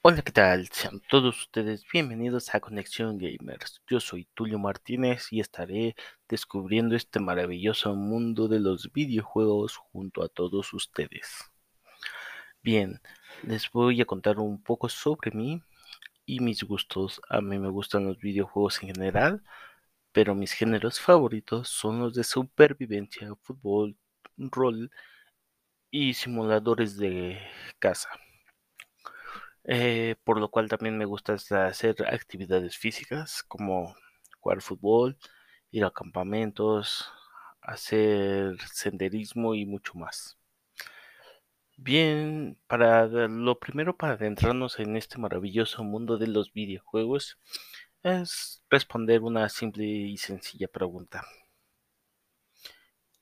Hola, ¿qué tal? Sean todos ustedes bienvenidos a Conexión Gamers. Yo soy Tulio Martínez y estaré descubriendo este maravilloso mundo de los videojuegos junto a todos ustedes. Bien, les voy a contar un poco sobre mí y mis gustos. A mí me gustan los videojuegos en general, pero mis géneros favoritos son los de supervivencia, fútbol, rol y simuladores de casa. Eh, por lo cual también me gusta hacer actividades físicas como jugar fútbol, ir a campamentos, hacer senderismo y mucho más. Bien, para lo primero para adentrarnos en este maravilloso mundo de los videojuegos es responder una simple y sencilla pregunta.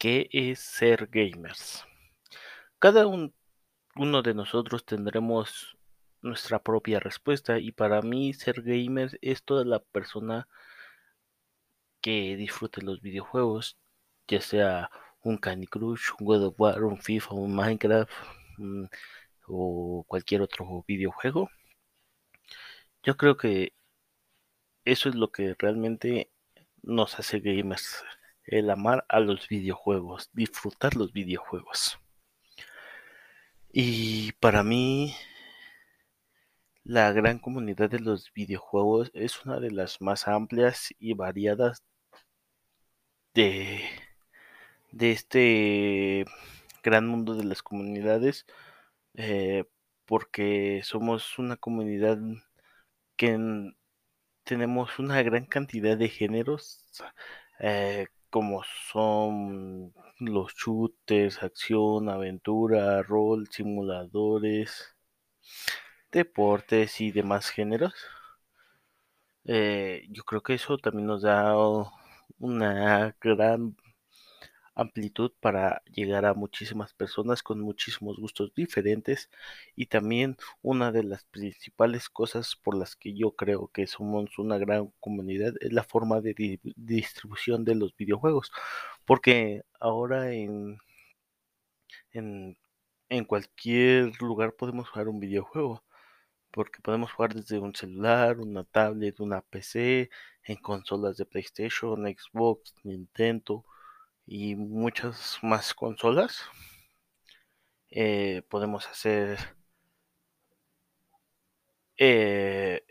¿Qué es ser gamers? Cada uno de nosotros tendremos nuestra propia respuesta y para mí ser gamer es toda la persona que disfrute los videojuegos, ya sea un Candy Crush, un God of War, un FIFA, un Minecraft o cualquier otro videojuego. Yo creo que eso es lo que realmente nos hace gamers, el amar a los videojuegos, disfrutar los videojuegos. Y para mí, la gran comunidad de los videojuegos es una de las más amplias y variadas de, de este gran mundo de las comunidades, eh, porque somos una comunidad que tenemos una gran cantidad de géneros, eh, como son los shooters, acción, aventura, rol, simuladores, deportes y demás géneros. Eh, yo creo que eso también nos da una gran amplitud para llegar a muchísimas personas con muchísimos gustos diferentes y también una de las principales cosas por las que yo creo que somos una gran comunidad es la forma de distribución de los videojuegos porque ahora en, en, cualquier lugar podemos jugar un videojuego porque podemos jugar desde un celular, una tablet, una PC, en consolas de PlayStation, Xbox, Nintendo y muchas más consolas. Eh, podemos hacer eh,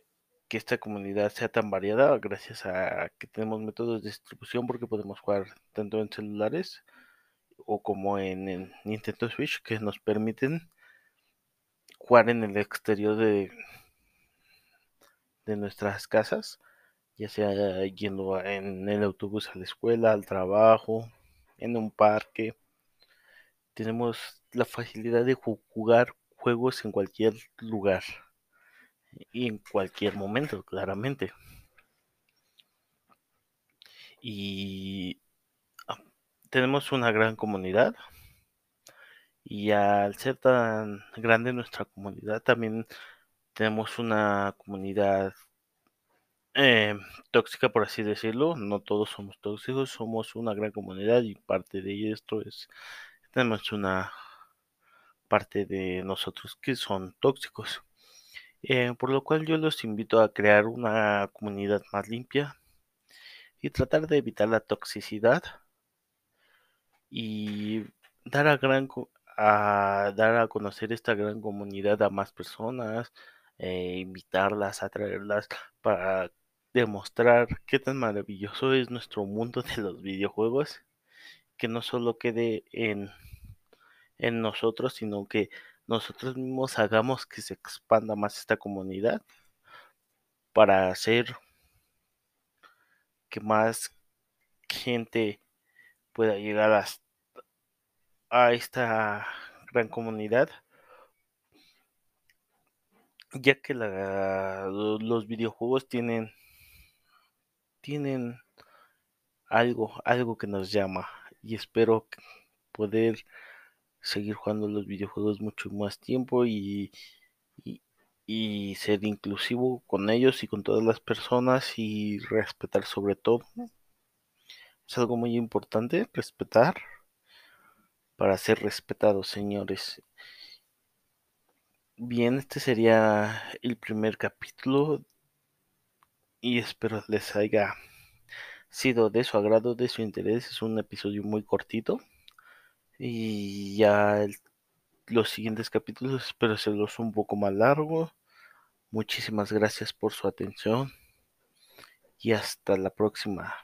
que esta comunidad sea tan variada gracias a que tenemos métodos de distribución porque podemos jugar tanto en celulares o como en Nintendo Switch que nos permiten jugar en el exterior de, de nuestras casas, ya sea yendo en el autobús a la escuela, al trabajo, en un parque. Tenemos la facilidad de jugar juegos en cualquier lugar y en cualquier momento, claramente. Y ah, tenemos una gran comunidad y al ser tan grande nuestra comunidad, también tenemos una comunidad eh, tóxica, por así decirlo. No todos somos tóxicos, somos una gran comunidad y parte de esto es, tenemos una parte de nosotros que son tóxicos. Eh, por lo cual yo los invito a crear una comunidad más limpia y tratar de evitar la toxicidad y dar a gran a dar a conocer esta gran comunidad a más personas, eh, invitarlas, a traerlas para demostrar qué tan maravilloso es nuestro mundo de los videojuegos, que no solo quede en, en nosotros, sino que nosotros mismos hagamos que se expanda más esta comunidad para hacer que más gente pueda llegar a a esta gran comunidad ya que los videojuegos tienen tienen algo algo que nos llama y espero poder seguir jugando los videojuegos mucho más tiempo y, y ser inclusivo con ellos y con todas las personas y respetar sobre todo es algo muy importante respetar para ser respetados, señores. Bien, este sería el primer capítulo y espero les haya sido de su agrado, de su interés. Es un episodio muy cortito y ya los siguientes capítulos espero hacerlos un poco más largos. Muchísimas gracias por su atención y hasta la próxima.